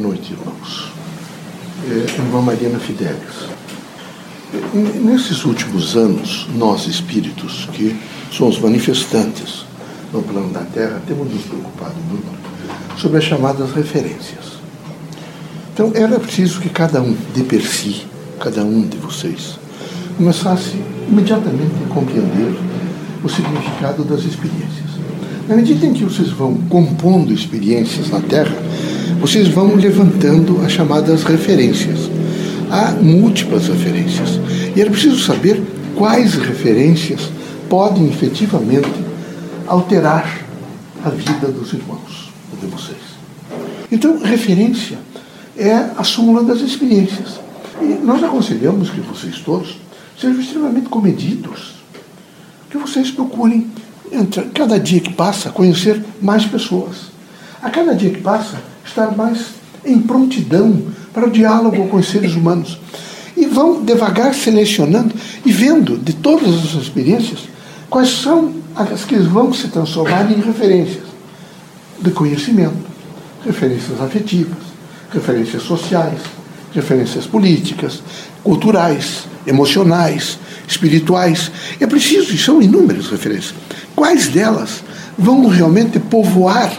noite, irmãos. É, irmã Mariana Fidelis. Nesses últimos anos, nós espíritos, que somos manifestantes no plano da Terra, temos nos preocupado muito sobre as chamadas referências. Então, era preciso que cada um, de per si, cada um de vocês, começasse imediatamente a compreender o significado das experiências. Na medida em que vocês vão compondo experiências na Terra, vocês vão levantando as chamadas referências. Há múltiplas referências. E era preciso saber quais referências podem efetivamente alterar a vida dos irmãos, de vocês. Então, referência é a súmula das experiências. E nós aconselhamos que vocês todos sejam extremamente comedidos, que vocês procurem, entre cada dia que passa, conhecer mais pessoas. A cada dia que passa, estar mais em prontidão para o diálogo com os seres humanos. E vão devagar selecionando e vendo de todas as experiências quais são as que vão se transformar em referências de conhecimento, referências afetivas, referências sociais, referências políticas, culturais, emocionais, espirituais. É preciso, e são inúmeras referências. Quais delas vão realmente povoar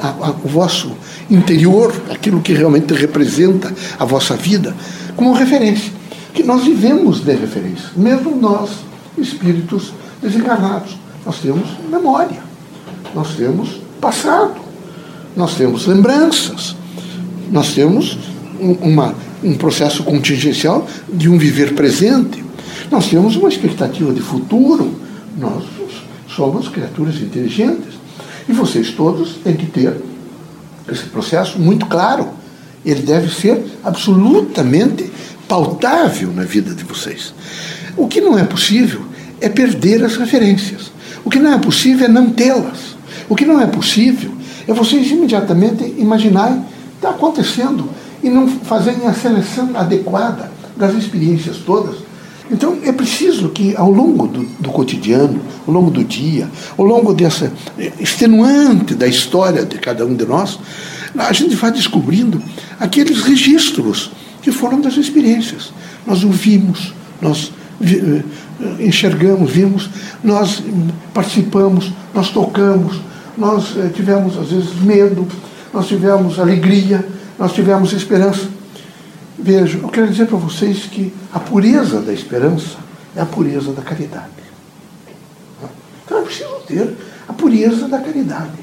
a, a, o vosso interior, aquilo que realmente representa a vossa vida, como referência. Que nós vivemos de referência, mesmo nós, espíritos desencarnados. Nós temos memória, nós temos passado, nós temos lembranças, nós temos uma, um processo contingencial de um viver presente, nós temos uma expectativa de futuro, nós somos criaturas inteligentes. E vocês todos têm que ter esse processo muito claro. Ele deve ser absolutamente pautável na vida de vocês. O que não é possível é perder as referências. O que não é possível é não tê-las. O que não é possível é vocês imediatamente imaginarem está acontecendo e não fazerem a seleção adequada das experiências todas então é preciso que ao longo do, do, cotidiano, ao longo do dia, ao longo dessa extenuante da história de cada um de nós, a gente vai descobrindo aqueles registros que foram das experiências. Nós ouvimos, nós eh, enxergamos, vimos, nós participamos, nós tocamos, nós eh, tivemos às vezes medo, nós tivemos alegria, nós tivemos esperança. Veja, eu quero dizer para vocês que a pureza da esperança é a pureza da caridade. Então é preciso ter a pureza da caridade.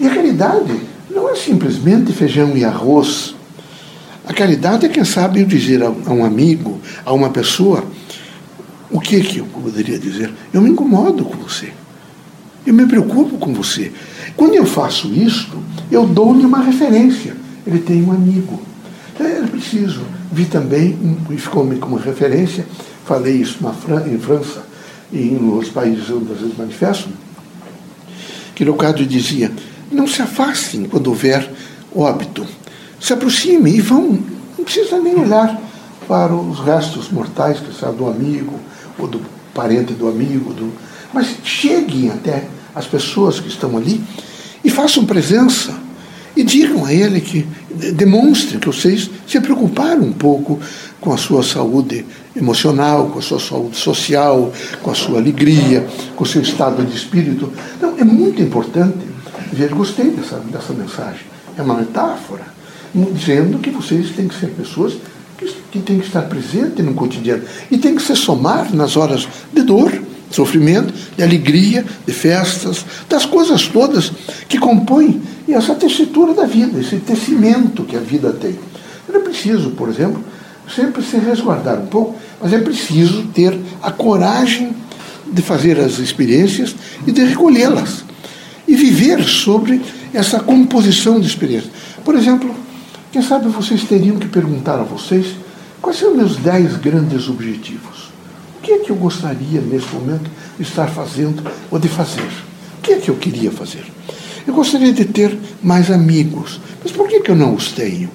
E a caridade não é simplesmente feijão e arroz. A caridade é, quem sabe, eu dizer a um amigo, a uma pessoa, o que, que eu poderia dizer? Eu me incomodo com você. Eu me preocupo com você. Quando eu faço isto, eu dou-lhe uma referência. Ele tem um amigo. É preciso. Vi também, ficou-me como referência, falei isso Fran em França e nos países onde vezes manifestam, que Leocádio dizia, não se afastem quando houver óbito. Se aproximem e vão, não precisa nem olhar para os restos mortais, que seja do amigo, ou do parente do amigo, do... mas cheguem até as pessoas que estão ali e façam presença e digam a ele que demonstrem que vocês se preocuparam um pouco com a sua saúde emocional, com a sua saúde social, com a sua alegria, com o seu estado de espírito. Então, é muito importante ver, gostei dessa, dessa mensagem. É uma metáfora, dizendo que vocês têm que ser pessoas que, que têm que estar presentes no cotidiano e têm que se somar nas horas de dor, sofrimento, de alegria, de festas, das coisas todas que compõem essa tessitura da vida, esse tecimento que a vida tem. É preciso, por exemplo, sempre se resguardar um pouco, mas é preciso ter a coragem de fazer as experiências e de recolhê-las. E viver sobre essa composição de experiências. Por exemplo, quem sabe vocês teriam que perguntar a vocês quais são meus dez grandes objetivos. Que é que eu gostaria nesse momento de estar fazendo ou de fazer? O que é que eu queria fazer? Eu gostaria de ter mais amigos, mas por que, que eu não os tenho?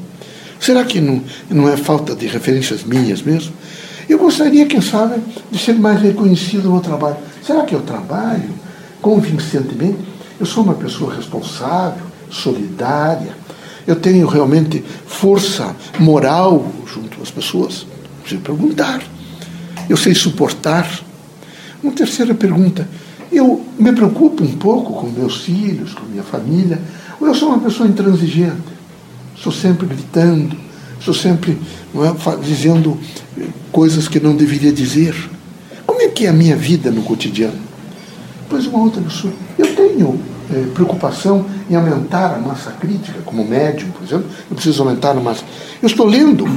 Será que não, não é falta de referências minhas mesmo? Eu gostaria, quem sabe, de ser mais reconhecido no trabalho. Será que eu trabalho convincentemente? Eu sou uma pessoa responsável, solidária. Eu tenho realmente força moral junto às pessoas? Preciso perguntar. Eu sei suportar? Uma terceira pergunta. Eu me preocupo um pouco com meus filhos, com minha família, ou eu sou uma pessoa intransigente? Sou sempre gritando, sou sempre é, dizendo coisas que não deveria dizer. Como é que é a minha vida no cotidiano? Pois uma outra pessoa. Eu tenho é, preocupação em aumentar a massa crítica, como médium, por exemplo. Eu preciso aumentar a massa. Eu estou lendo.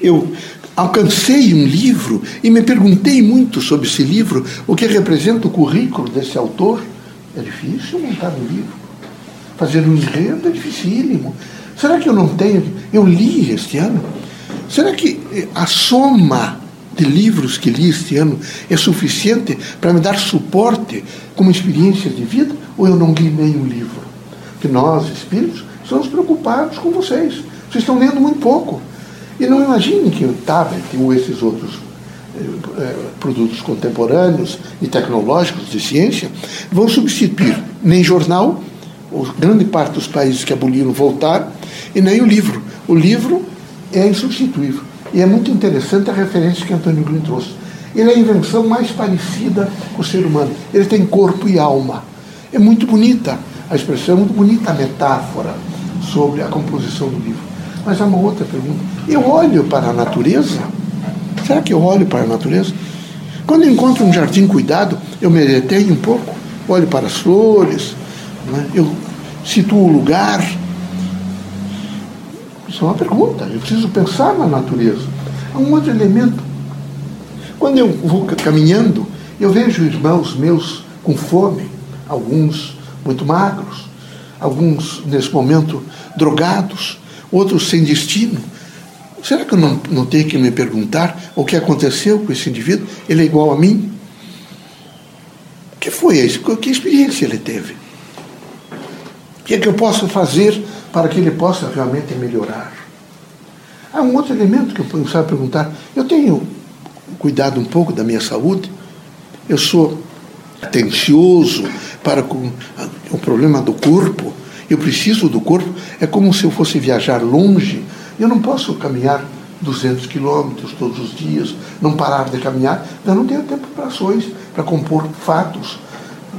Eu alcancei um livro e me perguntei muito sobre esse livro, o que representa o currículo desse autor. É difícil montar um livro. Fazer um enredo é dificílimo. Será que eu não tenho? Eu li este ano. Será que eh, a soma de livros que li este ano é suficiente para me dar suporte como experiência de vida? Ou eu não li nenhum livro? Porque nós, espíritos, estamos preocupados com vocês. Vocês estão lendo muito pouco. E não imaginem que o tablet ou esses outros eh, eh, produtos contemporâneos e tecnológicos de ciência vão substituir nem jornal, grande parte dos países que aboliram voltaram, e nem o livro. O livro é insubstituível. E é muito interessante a referência que Antônio Green trouxe. Ele é a invenção mais parecida com o ser humano. Ele tem corpo e alma. É muito bonita a expressão, é muito bonita a metáfora sobre a composição do livro. Mas há uma outra pergunta. Eu olho para a natureza? Será que eu olho para a natureza? Quando eu encontro um jardim cuidado, eu me detenho um pouco, olho para as flores, né? eu situo o lugar. Isso é uma pergunta. Eu preciso pensar na natureza. Há um outro elemento. Quando eu vou caminhando, eu vejo irmãos meus com fome, alguns muito magros, alguns nesse momento drogados, outros sem destino. Será que eu não, não tenho que me perguntar o que aconteceu com esse indivíduo? Ele é igual a mim? O que foi isso? Que experiência ele teve? O que é que eu posso fazer para que ele possa realmente melhorar? Há um outro elemento que eu precisava perguntar. Eu tenho cuidado um pouco da minha saúde? Eu sou atencioso para com o problema do corpo? Eu preciso do corpo. É como se eu fosse viajar longe. Eu não posso caminhar 200 quilômetros todos os dias, não parar de caminhar. Eu não tenho tempo para ações, para compor fatos,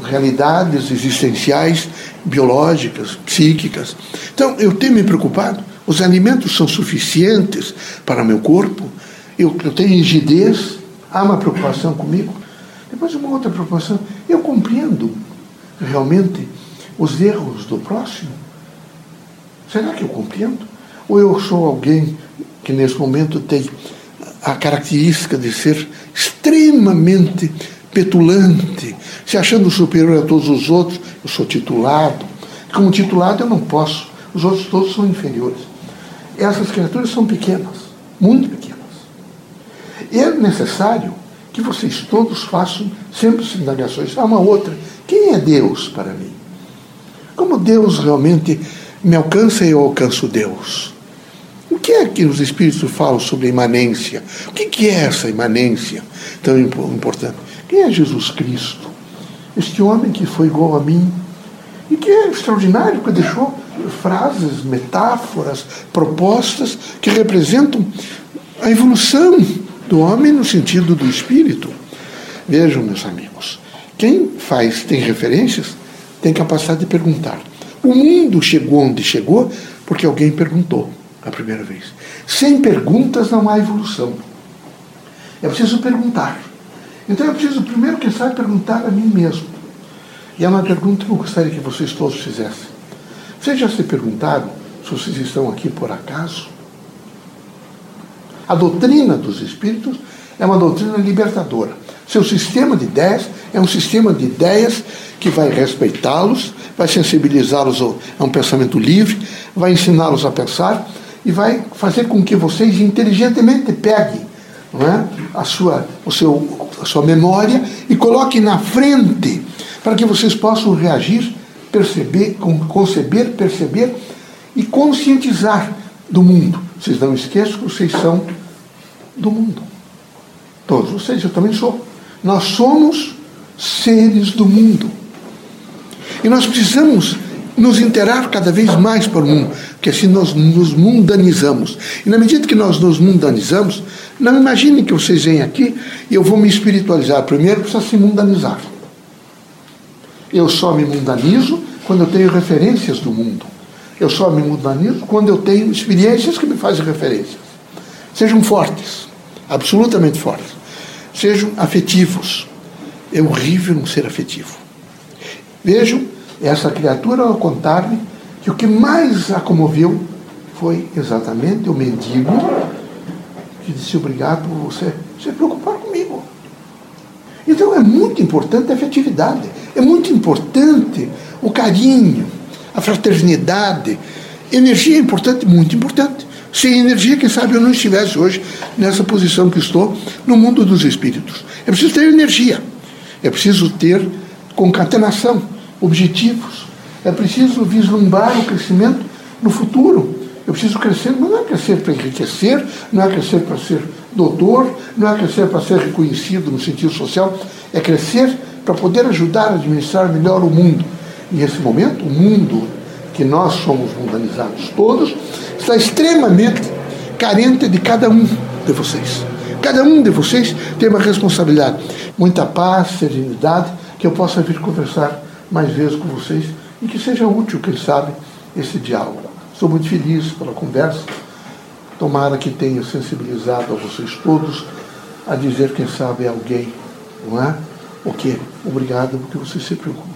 realidades existenciais, biológicas, psíquicas. Então, eu tenho me preocupado. Os alimentos são suficientes para meu corpo? Eu, eu tenho rigidez? Há uma preocupação comigo? Depois, uma outra preocupação. Eu compreendo realmente os erros do próximo? Será que eu compreendo? Ou eu sou alguém que nesse momento tem a característica de ser extremamente petulante, se achando superior a todos os outros? Eu sou titulado. Como titulado eu não posso, os outros todos são inferiores. Essas criaturas são pequenas, muito pequenas. E é necessário que vocês todos façam sempre indagações. Há uma outra. Quem é Deus para mim? Deus realmente me alcança e eu alcanço Deus? O que é que os Espíritos falam sobre imanência? O que é essa imanência tão importante? Quem é Jesus Cristo? Este homem que foi igual a mim e que é extraordinário, porque deixou frases, metáforas, propostas que representam a evolução do homem no sentido do espírito. Vejam, meus amigos, quem faz, tem referências, tem capacidade de perguntar. O mundo chegou onde chegou porque alguém perguntou a primeira vez. Sem perguntas não há evolução. É preciso perguntar. Então eu preciso primeiro, quem sabe, perguntar a mim mesmo. E é uma pergunta que eu gostaria que vocês todos fizessem. Vocês já se perguntaram se vocês estão aqui por acaso? A doutrina dos espíritos é uma doutrina libertadora. Seu sistema de ideias é um sistema de ideias que vai respeitá-los, vai sensibilizá-los a um pensamento livre, vai ensiná-los a pensar e vai fazer com que vocês inteligentemente peguem é? a, sua, o seu, a sua memória e coloquem na frente para que vocês possam reagir, perceber, conceber, perceber e conscientizar do mundo. Vocês não esqueçam que vocês são do mundo. Todos vocês, eu também sou. Nós somos seres do mundo. E nós precisamos nos interar cada vez mais para o mundo, porque assim nós nos mundanizamos. E na medida que nós nos mundanizamos, não imaginem que vocês vêm aqui e eu vou me espiritualizar. Primeiro precisa se mundanizar. Eu só me mundanizo quando eu tenho referências do mundo. Eu só me mundanizo quando eu tenho experiências que me fazem referências. Sejam fortes, absolutamente fortes. Sejam afetivos. É horrível não ser afetivo. Vejam essa criatura ao contar-me que o que mais a comoveu foi exatamente o mendigo que disse obrigado por você se preocupar comigo. Então é muito importante a afetividade, é muito importante o carinho, a fraternidade. Energia é importante, muito importante. Sem energia, quem sabe eu não estivesse hoje nessa posição que estou no mundo dos espíritos. É preciso ter energia, é preciso ter concatenação, objetivos. É preciso vislumbrar o crescimento no futuro. Eu preciso crescer, mas não é crescer para enriquecer, não é crescer para ser doutor, não é crescer para ser reconhecido no sentido social, é crescer para poder ajudar a administrar melhor o mundo. E nesse momento, o mundo que nós somos mundanizados todos está extremamente carente de cada um de vocês. Cada um de vocês tem uma responsabilidade. Muita paz, serenidade, que eu possa vir conversar mais vezes com vocês e que seja útil, quem sabe, esse diálogo. Estou muito feliz pela conversa. Tomara que tenha sensibilizado a vocês todos a dizer, quem sabe, alguém, não é? O que? Obrigado, porque vocês se preocupam